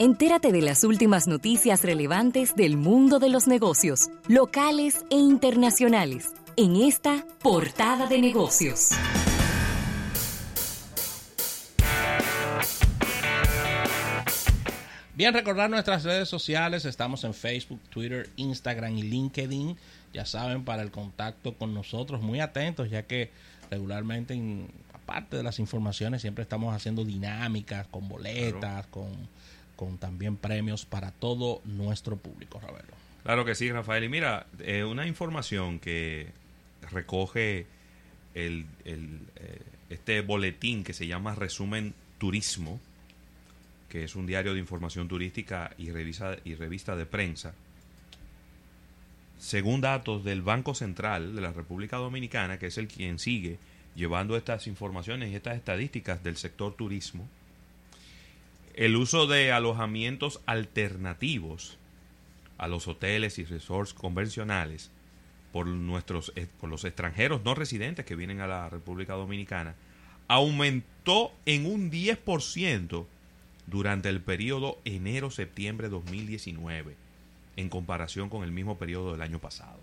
Entérate de las últimas noticias relevantes del mundo de los negocios, locales e internacionales, en esta portada de negocios. Bien, recordar nuestras redes sociales, estamos en Facebook, Twitter, Instagram y LinkedIn. Ya saben, para el contacto con nosotros, muy atentos, ya que regularmente, aparte de las informaciones, siempre estamos haciendo dinámicas con boletas, con con también premios para todo nuestro público, Ravelo. Claro que sí, Rafael. Y mira, eh, una información que recoge el, el, eh, este boletín que se llama Resumen Turismo, que es un diario de información turística y revista, y revista de prensa. Según datos del Banco Central de la República Dominicana, que es el quien sigue llevando estas informaciones y estas estadísticas del sector turismo, el uso de alojamientos alternativos a los hoteles y resorts convencionales por nuestros eh, por los extranjeros no residentes que vienen a la República Dominicana aumentó en un 10% durante el periodo enero-septiembre 2019 en comparación con el mismo periodo del año pasado.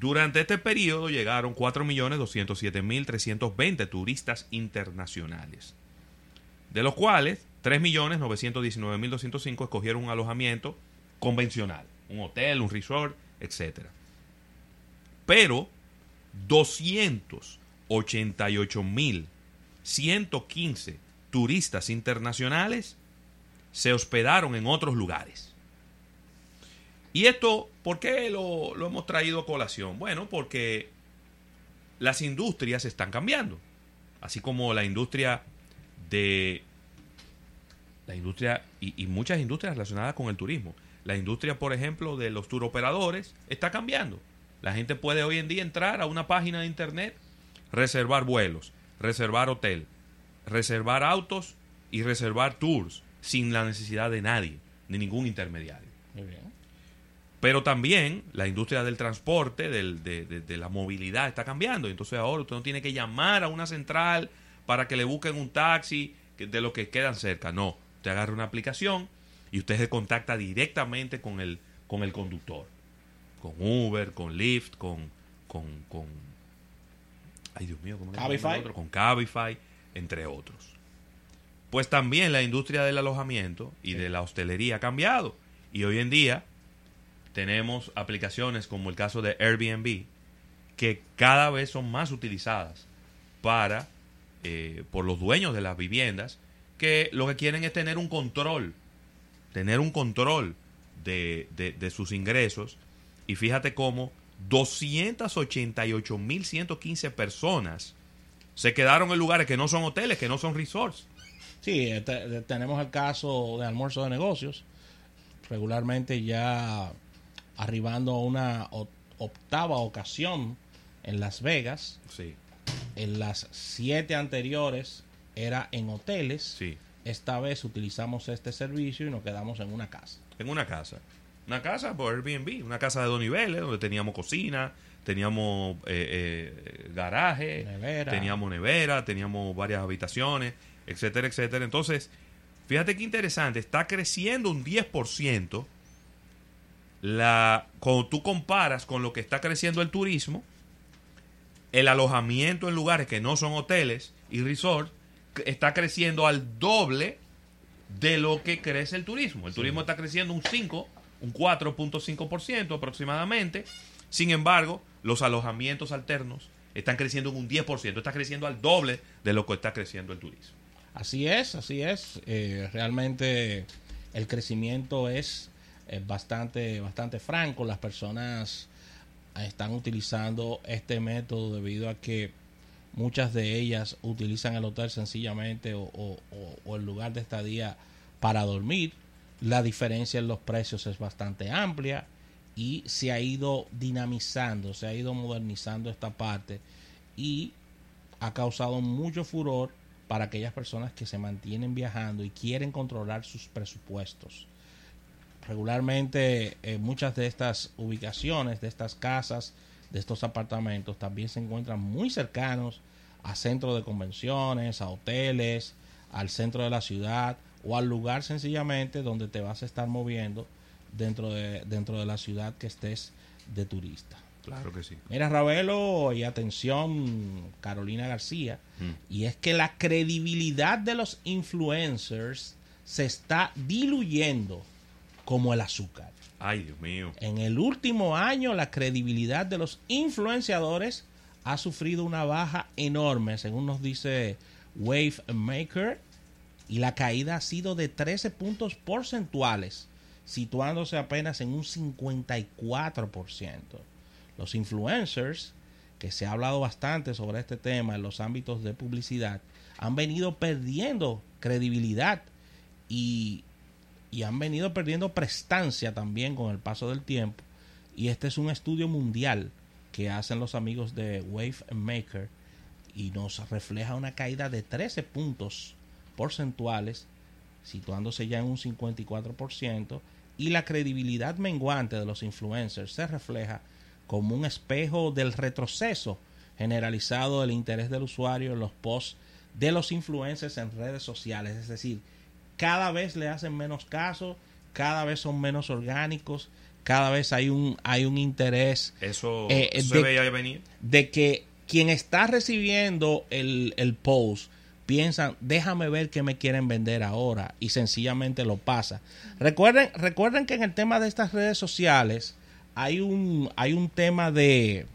Durante este periodo llegaron 4.207.320 turistas internacionales de los cuales 3.919.205 escogieron un alojamiento convencional, un hotel, un resort, etc. Pero 288.115 turistas internacionales se hospedaron en otros lugares. ¿Y esto por qué lo, lo hemos traído a colación? Bueno, porque las industrias están cambiando. Así como la industria de la industria y, muchas industrias relacionadas con el turismo. La industria, por ejemplo, de los turoperadores está cambiando. La gente puede hoy en día entrar a una página de internet, reservar vuelos, reservar hotel, reservar autos y reservar tours sin la necesidad de nadie, de ningún intermediario. Pero también la industria del transporte, del, de, de, la movilidad está cambiando. Entonces ahora usted no tiene que llamar a una central para que le busquen un taxi de los que quedan cerca. No, usted agarra una aplicación y usted se contacta directamente con el, con el conductor. Con Uber, con Lyft, con, con, con ay Dios mío, ¿cómo Cabify. Otro? Con Cabify, entre otros. Pues también la industria del alojamiento y de la hostelería ha cambiado. Y hoy en día tenemos aplicaciones como el caso de Airbnb, que cada vez son más utilizadas para eh, por los dueños de las viviendas que lo que quieren es tener un control, tener un control de, de, sus ingresos. Y fíjate cómo 288.115 personas se quedaron en lugares que no son hoteles, que no son resorts. Sí, tenemos el caso de almuerzo de negocios, regularmente ya arribando a una octava ocasión en Las Vegas. Sí en las siete anteriores era en hoteles. Sí. Esta vez utilizamos este servicio y nos quedamos en una casa. En una casa. Una casa por Airbnb, una casa de dos niveles, donde teníamos cocina, teníamos eh, eh, garaje, teníamos nevera, teníamos varias habitaciones, etcétera, etcétera. Entonces, fíjate qué interesante, está creciendo un 10%. La, cuando tú comparas con lo que está creciendo el turismo, el alojamiento en lugares que no son hoteles y resorts está creciendo al doble de lo que crece el turismo. El turismo está creciendo un 5, un 4.5% aproximadamente. Sin embargo, los alojamientos alternos están creciendo en un 10%, está creciendo al doble de lo que está creciendo el turismo. Así es, así es. Eh, realmente el crecimiento es eh, bastante, bastante franco. Las personas están utilizando este método debido a que muchas de ellas utilizan el hotel sencillamente o, el lugar de estadía para dormir. La diferencia en los precios es bastante amplia y se ha ido dinamizando, se ha ido modernizando esta parte y ha causado mucho furor para aquellas personas que se mantienen viajando y quieren controlar sus presupuestos regularmente eh, muchas de estas ubicaciones, de estas casas, de estos apartamentos, también se encuentran muy cercanos a centros de convenciones, a hoteles, al centro de la ciudad o al lugar sencillamente donde te vas a estar moviendo dentro de, dentro de la ciudad que estés de turista. Claro que sí. Mira, Ravelo, y atención, Carolina García, Mm. y es que la credibilidad de los influencers se está diluyendo como el azúcar. Ay, Dios mío. En el último año, la credibilidad de los influenciadores ha sufrido una baja enorme, según nos dice Wave Maker, y la caída ha sido de 13 puntos porcentuales, situándose apenas en un 54%. Los influencers, que se ha hablado bastante sobre este tema en los ámbitos de publicidad, han venido perdiendo credibilidad y y han venido perdiendo prestancia también con el paso del tiempo. Y este es un estudio mundial que hacen los amigos de Wave Maker y nos refleja una caída de 13 puntos porcentuales, situándose ya en un 54%, y la credibilidad menguante de los influencers se refleja como un espejo del retroceso generalizado del interés del usuario en los posts de los influencers en redes sociales, es decir, cada vez le hacen menos caso, cada vez son menos orgánicos, cada vez hay un, hay un interés Eso, Eh, eso de- se veía venir. de que quien está recibiendo el, el post piensan, déjame ver qué me quieren vender ahora y sencillamente lo pasa. Recuerden, recuerden que en el tema de estas redes sociales hay un, hay un tema de,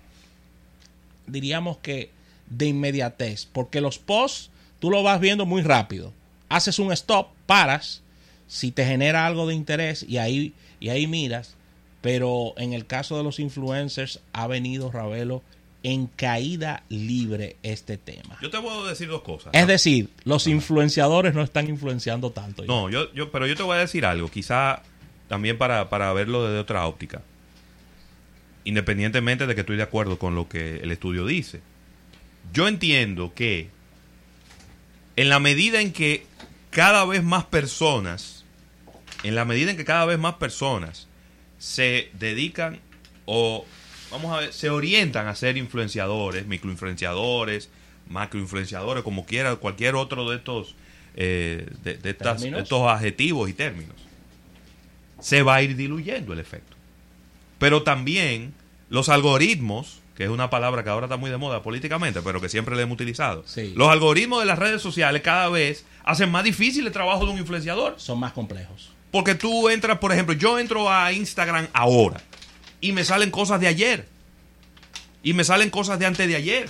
diríamos que, de inmediatez, porque los posts tú lo vas viendo muy rápido. Haces un stop, paras, si te genera algo de interés y ahí, y ahí miras, pero en el caso de los influencers ha venido Ravelo en caída libre este tema. Yo te puedo decir dos cosas. Es decir, los influenciadores no están influenciando tanto. No, yo, yo, pero yo te voy a decir algo, quizá también para, para verlo desde otra óptica. Independientemente de que estoy de acuerdo con lo que el estudio dice. Yo entiendo que en la medida en que cada vez más personas, en la medida en que cada vez más personas se dedican o, vamos a ver, se orientan a ser influenciadores, microinfluenciadores, macroinfluenciadores, como quiera, cualquier otro de estos, eh, de, de estas- estos adjetivos y términos, se va a ir diluyendo el efecto. Pero también los algoritmos, que es una palabra que ahora está muy de moda políticamente, pero que siempre la hemos utilizado. Sí. Los algoritmos de las redes sociales cada vez hacen más difícil el trabajo de un influenciador. Son más complejos. Porque tú entras, por ejemplo, yo entro a Instagram ahora y me salen cosas de ayer. Y me salen cosas de antes de ayer.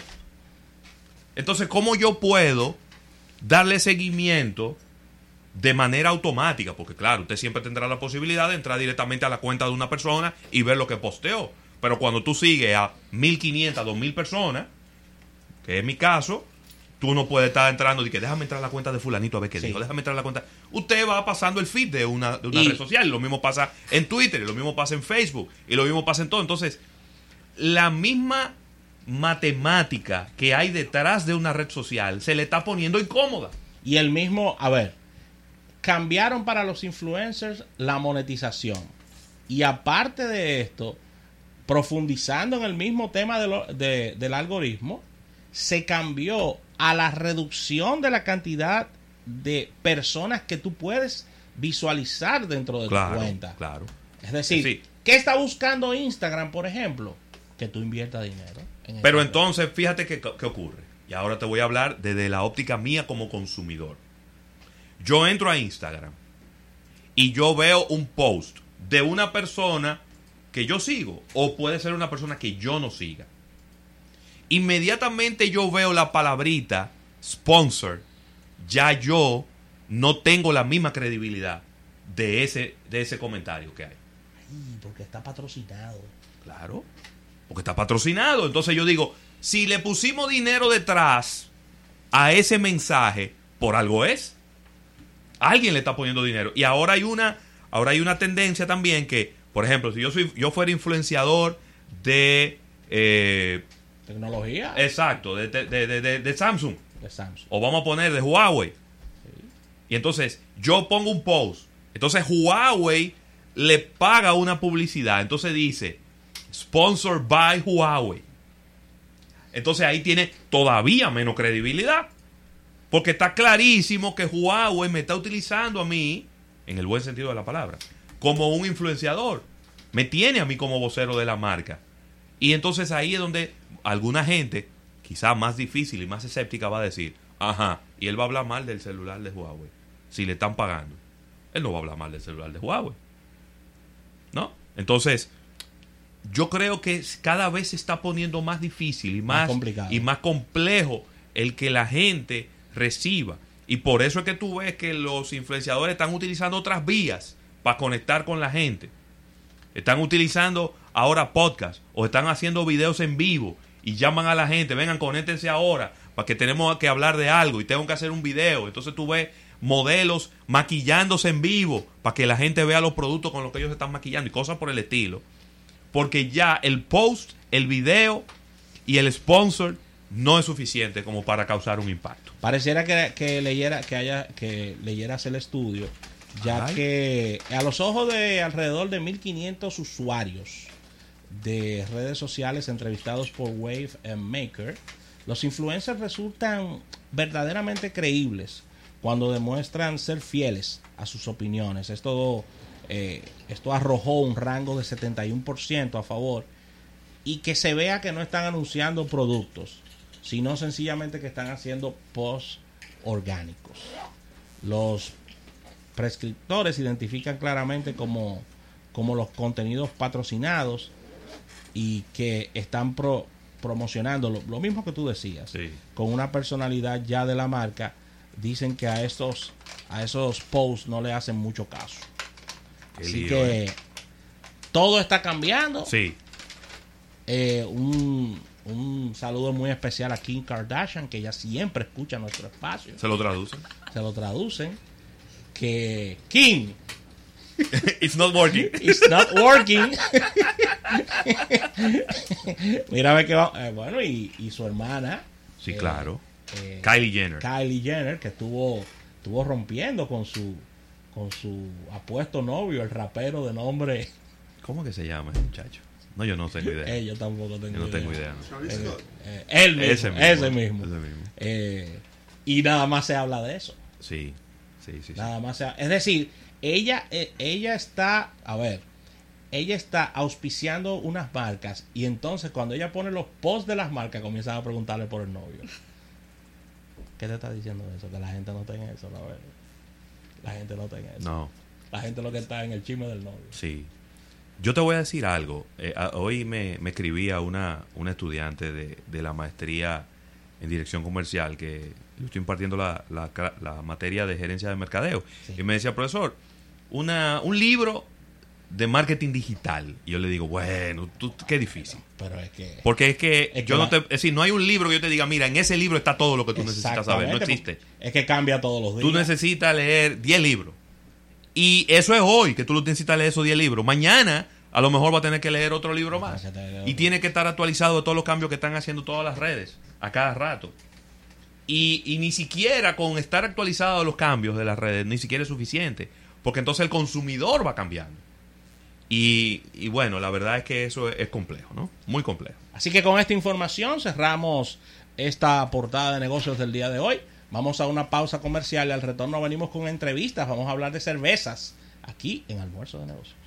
Entonces, ¿cómo yo puedo darle seguimiento de manera automática? Porque claro, usted siempre tendrá la posibilidad de entrar directamente a la cuenta de una persona y ver lo que posteó. Pero cuando tú sigues a 1500, 2000 personas, que es mi caso, tú no puedes estar entrando y que déjame entrar a la cuenta de fulanito a ver qué Sí. dijo, déjame entrar a la cuenta. Usted va pasando el feed de una, de una Y- red social, lo mismo pasa en Twitter, lo mismo pasa en Facebook, y lo mismo pasa en todo. Entonces, la misma matemática que hay detrás de una red social se le está poniendo incómoda. Y el mismo, a ver, cambiaron para los influencers la monetización. Y aparte de esto, profundizando en el mismo tema de lo- de- del algoritmo, se cambió a la reducción de la cantidad de personas que tú puedes visualizar dentro de tu cuenta. claro. Es decir, Sí. ¿qué está buscando Instagram, por ejemplo? Que tú inviertas dinero. en Pero entonces, fíjate qué, qué ocurre. Y ahora te voy a hablar desde la óptica mía como consumidor. Yo entro a Instagram y yo veo un post de una persona que yo sigo o puede ser una persona que yo no siga. Inmediatamente yo veo la palabrita sponsor, ya yo no tengo la misma credibilidad de ese, de ese comentario que hay. Ay, porque está patrocinado. Claro. Porque está patrocinado. Entonces yo digo, si le pusimos dinero detrás a ese mensaje, por algo es. Alguien le está poniendo dinero. Y ahora hay una, ahora hay una tendencia también que, por ejemplo, si yo soy, yo fuera influenciador de eh, Tecnología exacto, de, de- de- de- de Samsung. de Samsung. O vamos a poner de Huawei. Y entonces yo pongo un post. Entonces Huawei le paga una publicidad. Entonces dice, sponsored by Huawei. Entonces ahí tiene todavía menos credibilidad. Porque está clarísimo que Huawei me está utilizando a mí, en el buen sentido de la palabra, como un influenciador. Me tiene a mí como vocero de la marca. Y entonces ahí es donde alguna gente, quizá más difícil y más escéptica, va a decir, ajá, y él va a hablar mal del celular de Huawei, si le están pagando. Él no va a hablar mal del celular de Huawei. ¿No? Entonces, yo creo que cada vez se está poniendo más difícil y más, complicado. y más complejo el que la gente reciba. Y por eso es que tú ves que los influenciadores están utilizando otras vías para conectar con la gente. Están utilizando ahora podcast o están haciendo videos en vivo y llaman a la gente, vengan, conéctense ahora, para que tenemos que hablar de algo y tengo que hacer un video. Entonces tú ves modelos maquillándose en vivo para que la gente vea los productos con los que ellos están maquillando y cosas por el estilo. Porque ya el post, el video y el sponsor no es suficiente como para causar un impacto. Pareciera que, que leyera, que haya, que leyeras el estudio, ya Ay. que a los ojos de alrededor de 1500 usuarios de redes sociales entrevistados por Wave and Maker, los influencers resultan verdaderamente creíbles cuando demuestran ser fieles a sus opiniones. Esto, eh, esto arrojó un rango de 71% a favor y que se vea que no están anunciando productos, sino sencillamente que están haciendo posts orgánicos. Los prescriptores identifican claramente como, como los contenidos patrocinados y que están pro- promocionando lo, lo mismo que tú decías, Sí. con una personalidad ya de la marca, dicen que a estos a esos posts no le hacen mucho caso. Qué Así lío, que ¿eh? todo está cambiando. Sí, Eh, un, un saludo muy especial a Kim Kardashian, que ella siempre escucha nuestro espacio. se lo traducen. Se lo traducen. Que Kim, It's not working. it's not working. Mira a ver que va. eh, bueno, y, y su hermana. Sí, eh, claro. eh, Kylie Jenner. Kylie Jenner, que estuvo, estuvo rompiendo con su con su apuesto novio, el rapero de nombre. ¿Cómo que se llama ese muchacho? No, yo no tengo idea. Eh, yo tampoco tengo Yo no idea. tengo idea. no. Eh, él mismo, Ese ese mismo, mismo. ese mismo. Eh, y nada más se habla de eso. Sí, sí, sí. sí. Nada más se ha- Es decir, ella, eh, ella está, a ver, ella está auspiciando unas marcas y entonces cuando ella pone los posts de las marcas comienzan a preguntarle por el novio. ¿Qué te está diciendo eso? Que la gente no tenga eso, la verdad. La gente no tenga eso. No, La gente lo que está en el chisme del novio. sí. Yo te voy a decir algo. Eh, a- hoy me, me escribía una, una estudiante de, de la maestría en dirección comercial que yo estoy impartiendo la, la, materia de gerencia de mercadeo. Sí. Y me decía, profesor, una, un libro de marketing digital. Y yo le digo, bueno, tú, qué difícil. Pero es que... Porque es que, Es que yo no te, es decir, no hay un libro que yo te diga, mira, en ese libro está todo lo que tú necesitas saber. No existe. Es que cambia todos los días. Tú necesitas leer 10 libros. Y eso es hoy, que tú necesitas leer esos 10 libros. Mañana, a lo mejor va a tener que leer otro libro más. Y tiene que estar actualizado de todos los cambios que están haciendo todas las redes, a cada rato. Y, ni siquiera con estar actualizado de los cambios de las redes, ni siquiera es suficiente. Porque entonces el consumidor va cambiando. Y, y bueno, la verdad es que eso es, es complejo, ¿no? Muy complejo. Así que con esta información cerramos esta portada de negocios del día de hoy. Vamos a una pausa comercial y al retorno venimos con entrevistas. Vamos a hablar de cervezas aquí en Almuerzo de Negocios.